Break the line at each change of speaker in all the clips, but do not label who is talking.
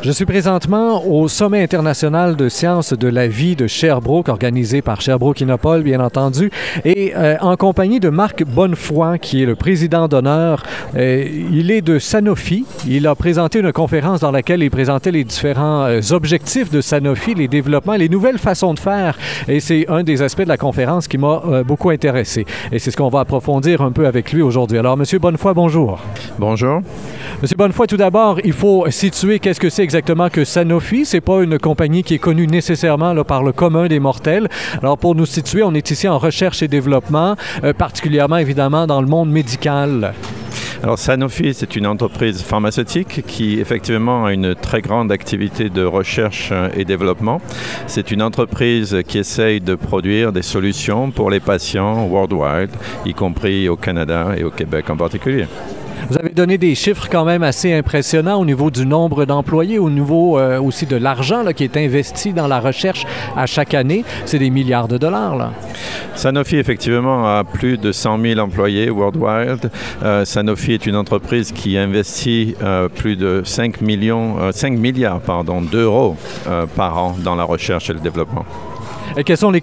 Je suis présentement au Sommet international de sciences de la vie de Sherbrooke, organisé par Sherbrooke Innopol, bien entendu, et euh, en compagnie de Marc Bonnefoy, qui est le président d'honneur. Euh, il est de Sanofi. Il a présenté une conférence dans laquelle il présentait les différents euh, objectifs de Sanofi, les développements, les nouvelles façons de faire. Et c'est un des aspects de la conférence qui m'a beaucoup intéressé. Et c'est ce qu'on va approfondir un peu avec lui aujourd'hui. Alors, Monsieur Bonnefoy, bonjour.
Bonjour.
Monsieur Bonnefoy, tout d'abord, il faut situer qu'est-ce que c'est exactement que Sanofi. C'est pas une compagnie qui est connue nécessairement par le commun des mortels. Alors, pour nous situer, on est ici en recherche et développement, euh, particulièrement évidemment dans le monde médical.
Alors Sanofi, c'est une entreprise pharmaceutique qui effectivement a une très grande activité de recherche euh, et développement. C'est une entreprise qui essaye de produire des solutions pour les patients worldwide, y compris au Canada et au Québec en particulier.
Vous avez donné des chiffres quand même assez impressionnants au niveau du nombre d'employés, au niveau euh, aussi de l'argent qui est investi dans la recherche à chaque année. C'est des milliards de dollars. Là.
Sanofi, effectivement, a plus de 100 000 employés worldwide. Euh, Sanofi est une entreprise qui investit euh, plus de 5, millions, euh, 5 milliards d'euros par an dans la recherche et le développement.
Et quels sont les,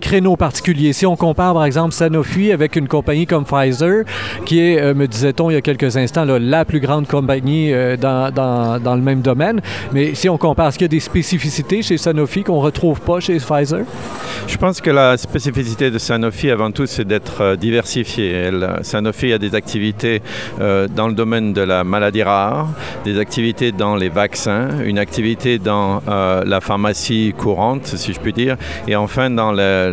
créneaux particuliers? Si on compare, par exemple, Sanofi avec une compagnie comme Pfizer, qui est, euh, me disait-on il y a quelques instants, la plus grande compagnie euh, dans, le même domaine, mais si on compare, est-ce qu'il y a des spécificités chez Sanofi qu'on ne retrouve pas chez Pfizer?
Je pense que la spécificité de Sanofi, avant tout, c'est d'être euh, diversifiée. Euh, Sanofi a des activités euh, dans le domaine de la maladie rare, des activités dans les vaccins, une activité dans euh, la pharmacie courante, si je puis dire, et enfin dans la,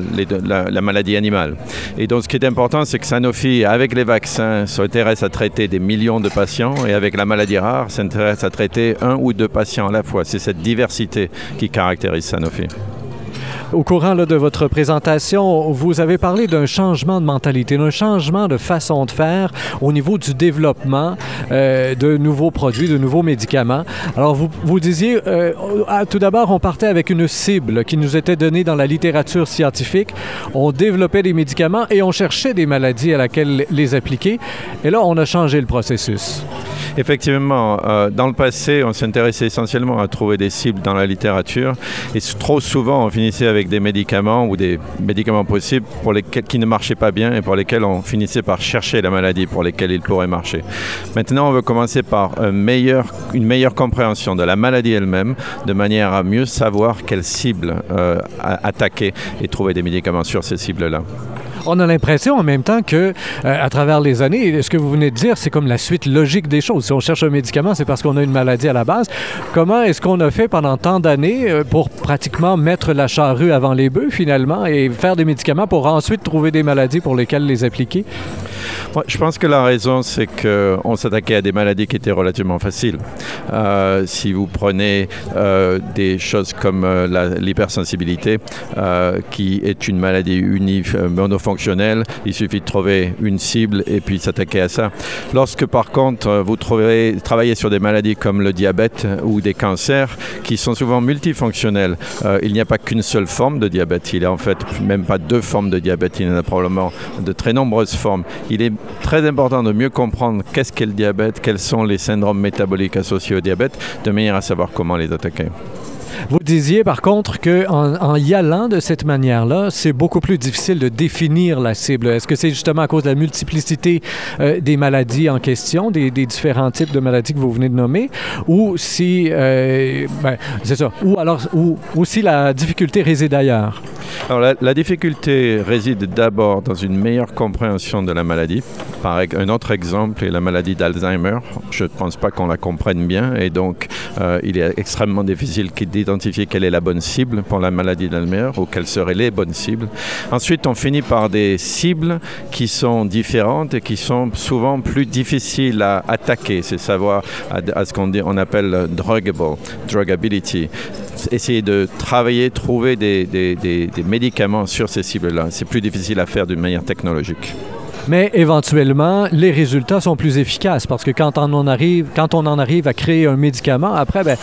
maladie animale. Et donc, ce qui est important, c'est que Sanofi, avec les vaccins, s'intéresse à traiter des millions de patients, et avec la maladie rare, s'intéresse à traiter un ou deux patients à la fois. C'est cette diversité qui caractérise Sanofi.
Au courant là, de votre présentation, vous avez parlé d'un changement de mentalité, d'un changement de façon de faire au niveau du développement euh, de nouveaux produits, de nouveaux médicaments. Alors, vous, vous disiez, euh, ah, tout d'abord, on partait avec une cible qui nous était donnée dans la littérature scientifique. On développait des médicaments et on cherchait des maladies à laquelle les appliquer. Et là, on a changé le processus.
Effectivement, euh, dans le passé, on s'intéressait essentiellement à trouver des cibles dans la littérature et trop souvent, on finissait avec des médicaments ou des médicaments possibles pour lesquels, qui ne marchaient pas bien et pour lesquels on finissait par chercher la maladie pour lesquelles ils pourraient marcher. Maintenant, on veut commencer par une meilleure compréhension de la maladie elle-même, de manière à mieux savoir quelles cibles euh, attaquer et trouver des médicaments sur ces cibles-là.
On a l'impression en même temps que, euh, à travers les années, ce que vous venez de dire, c'est comme la suite logique des choses. Si on cherche un médicament, c'est parce qu'on a une maladie à la base. Comment est-ce qu'on a fait pendant tant d'années euh, pour pratiquement mettre la charrue avant les bœufs, finalement, et faire des médicaments pour ensuite trouver des maladies pour lesquelles les appliquer?
Je pense que la raison, c'est qu'on s'attaquait à des maladies qui étaient relativement faciles. Euh, si vous prenez des choses comme l'hypersensibilité, qui est une maladie unif, euh, il suffit de trouver une cible et puis s'attaquer à ça. Lorsque par contre euh, vous travaillez sur des maladies comme le diabète ou des cancers, qui sont souvent multifonctionnels, euh, il n'y a pas qu'une seule forme de diabète, il y a en fait même pas deux formes de diabète, il y en a probablement de très nombreuses formes. Il est très important de mieux comprendre qu'est-ce qu'est le diabète, quels sont les syndromes métaboliques associés au diabète, de manière à savoir comment les attaquer.
Vous disiez par contre qu'en en y allant de cette manière-là, c'est beaucoup plus difficile de définir la cible. Est-ce que c'est justement à cause de la multiplicité euh, des maladies en question, des, différents types de maladies que vous venez de nommer, ou si, euh, ben, c'est ça, ou alors, ou, ou si la difficulté réside ailleurs?
Alors la, difficulté réside d'abord dans une meilleure compréhension de la maladie. Un autre exemple est la maladie d'Alzheimer. Je ne pense pas qu'on la comprenne bien et donc euh, il est extrêmement difficile qui- d'identifier quelle est la bonne cible pour la maladie d'Alzheimer ou quelles seraient les bonnes cibles. Ensuite, on finit par des cibles qui sont différentes et qui sont souvent plus difficiles à attaquer. C'est savoir à, à ce qu'on on appelle druggable, drugability essayer de travailler, trouver des, des- des- des médicaments sur ces cibles-là. C'est plus difficile à faire d'une manière technologique.
Mais éventuellement, les résultats sont plus efficaces parce que quand on en arrive, quand on en arrive à créer un médicament, après, ben,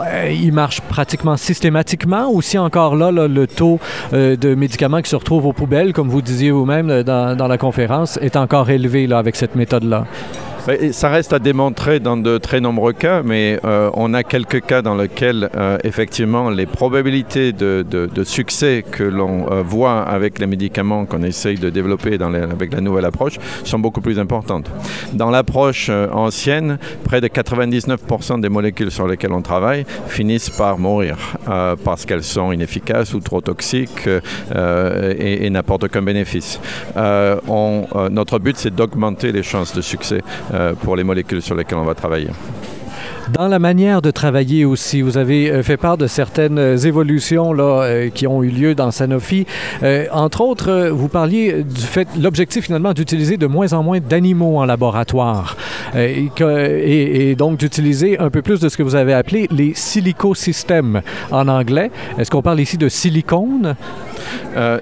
euh, il marche pratiquement systématiquement. Ou si encore là, là, le taux euh, de médicaments qui se retrouvent aux poubelles, comme vous disiez vous-même euh, dans, dans la conférence, est encore élevé là, avec cette méthode-là?
Ça reste à démontrer dans de très nombreux cas, mais euh, on a quelques cas dans lesquels euh, effectivement les probabilités de, succès que l'on euh, voit avec les médicaments qu'on essaye de développer avec la nouvelle approche sont beaucoup plus importantes. Dans l'approche ancienne, près de 99% des molécules sur lesquelles on travaille finissent par mourir parce qu'elles sont inefficaces ou trop toxiques et, n'apportent aucun bénéfice. notre but, c'est d'augmenter les chances de succès pour les molécules sur lesquelles on va travailler.
Dans la manière de travailler aussi, vous avez euh, fait part de certaines euh, évolutions là, euh, qui ont eu lieu dans Sanofi. entre autres, vous parliez du fait, l'objectif finalement d'utiliser de moins en moins d'animaux en laboratoire et, et, donc d'utiliser un peu plus de ce que vous avez appelé les silicosystèmes en anglais. Est-ce qu'on parle ici de silicone?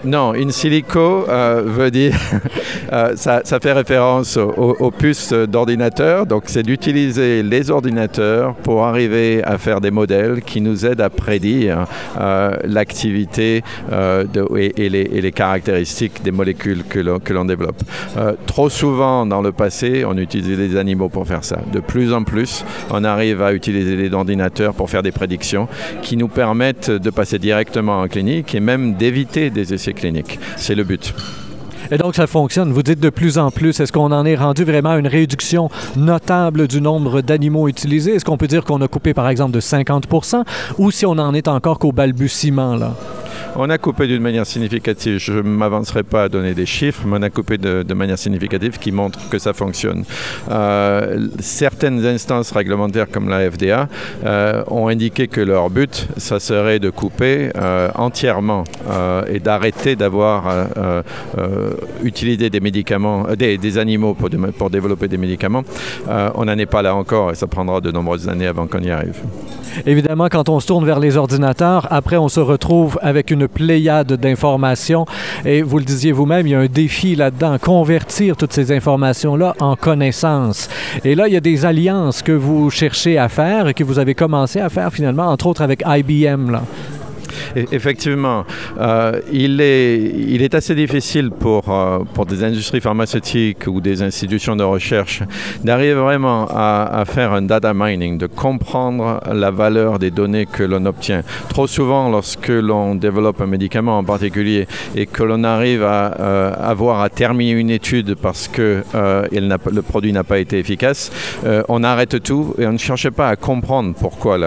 Non, in silico veut dire, ça, ça, fait référence aux, puces d'ordinateur, donc c'est d'utiliser les ordinateurs pour arriver à faire des modèles qui nous aident à prédire euh, l'activité euh, et, les, caractéristiques des molécules que l'on développe. Euh, trop souvent dans le passé, on utilisait des animaux pour faire ça. De plus en plus, on arrive à utiliser des ordinateurs pour faire des prédictions qui nous permettent de passer directement en clinique et même d'éviter C'est le but.
Et donc, ça fonctionne. Vous dites de plus en plus. Est-ce qu'on en est rendu vraiment à une réduction notable du nombre d'animaux utilisés? Est-ce qu'on peut dire qu'on a coupé, par exemple, de 50% ou si on en est encore qu'au balbutiement, là?
On a coupé d'une manière significative. Je ne m'avancerai pas à donner des chiffres, mais on a coupé de, manière significative qui montre que ça fonctionne. Euh, certaines instances réglementaires comme la FDA euh, ont indiqué que leur but, ça serait de couper euh, entièrement et d'arrêter d'avoir utilisé des médicaments, des, animaux pour, pour, développer des médicaments. on n'en est pas là encore et ça prendra de nombreuses années avant qu'on y arrive.
Évidemment, quand on se tourne vers les ordinateurs, après, on se retrouve avec une pléiade d'informations. Et vous le disiez vous-même, il y a un défi là-dedans, convertir toutes ces informations-là en connaissances. Et là, il y a des alliances que vous cherchez à faire et que vous avez commencé à faire finalement, entre autres avec IBM.
Effectivement, euh, il, est, assez difficile pour, euh, pour des industries pharmaceutiques ou des institutions de recherche d'arriver vraiment à, faire un data mining, de comprendre la valeur des données que l'on obtient. Trop souvent, lorsque l'on développe un médicament en particulier et que l'on arrive à euh, avoir à terminer une étude parce que le produit n'a pas été efficace, on arrête tout et on ne cherche pas à comprendre pourquoi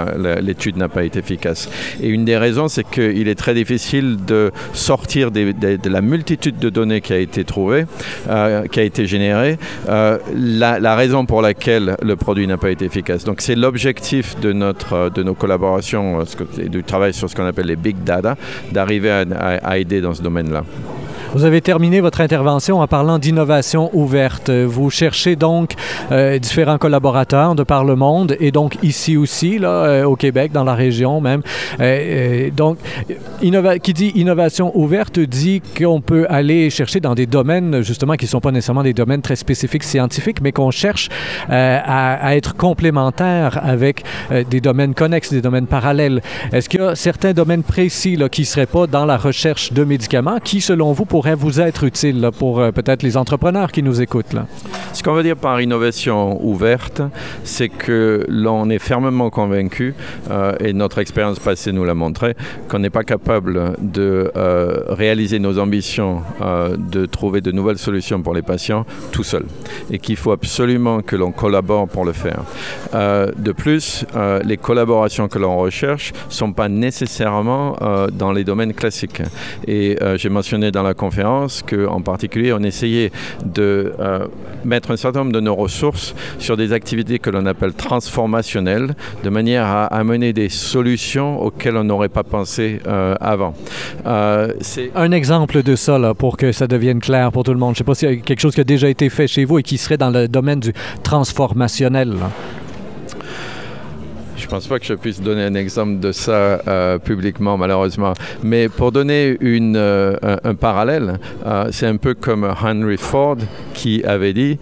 l'étude n'a pas été efficace. Et une des raisons, c'est qu'il est très difficile de sortir de la multitude de données qui a été trouvée, euh, qui a été générée, euh, la, raison pour laquelle le produit n'a pas été efficace. Donc c'est l'objectif de, notre, de nos collaborations euh, du travail sur ce qu'on appelle les big data, d'arriver à aider dans ce domaine-là.
Vous avez terminé votre intervention en parlant d'innovation ouverte. Vous cherchez donc euh, différents collaborateurs de par le monde et donc ici aussi, là, euh, au Québec, dans la région même. Euh, donc, qui dit innovation ouverte dit qu'on peut aller chercher dans des domaines, justement, qui ne sont pas nécessairement des domaines très spécifiques scientifiques, mais qu'on cherche à, être complémentaires avec des domaines connexes, des domaines parallèles. Est-ce qu'il y a certains domaines précis qui ne seraient pas dans la recherche de médicaments qui, selon vous, pour pourrait vous être utile pour euh, peut-être les entrepreneurs qui nous écoutent? Là?
Ce qu'on veut dire par innovation ouverte, c'est que l'on est fermement convaincu, euh, et notre expérience passée nous l'a montré, qu'on n'est pas capable de euh, réaliser nos ambitions, de trouver de nouvelles solutions pour les patients tout seul, et qu'il faut absolument que l'on collabore pour le faire. de plus, les collaborations que l'on recherche ne sont pas nécessairement dans les domaines classiques. Et j'ai mentionné dans la conférence qu'en particulier, on essayait de euh, mettre un certain nombre de nos ressources sur des activités que l'on appelle transformationnelles, de manière à amener des solutions auxquelles on n'aurait pas pensé euh, avant.
Euh, c'est un exemple de ça, pour que ça devienne clair pour tout le monde. Je ne sais pas s'il y quelque chose qui a déjà été fait chez vous et qui serait dans le domaine du transformationnel.
Je ne pense pas que je puisse donner un exemple de ça euh, publiquement, malheureusement. Mais pour donner euh, un, parallèle, euh, c'est un peu comme Henry Ford qui avait dit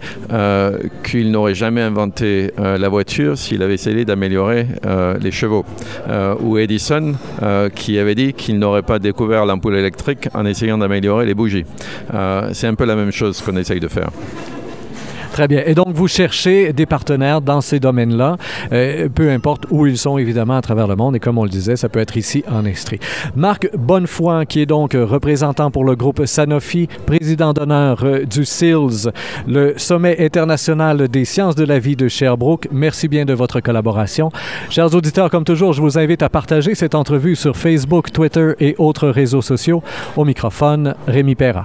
qu'il n'aurait jamais inventé la voiture s'il avait essayé d'améliorer les chevaux. ou Edison qui avait dit qu'il n'aurait pas découvert l'ampoule électrique en essayant d'améliorer les bougies. c'est un peu la même chose qu'on essaye de faire.
Très bien. Et donc, vous cherchez des partenaires dans ces domaines-là, euh, peu importe où ils sont, évidemment, à travers le monde. Et comme on le disait, ça peut être ici en Estrie. Marc Bonnefoy, qui est donc représentant pour le groupe Sanofi, président d'honneur euh, du SILS, le Sommet international des sciences de la vie de Sherbrooke. Merci bien de votre collaboration. Chers auditeurs, comme toujours, je vous invite à partager cette entrevue sur Facebook, Twitter et autres réseaux sociaux. Au microphone, Rémi Perra.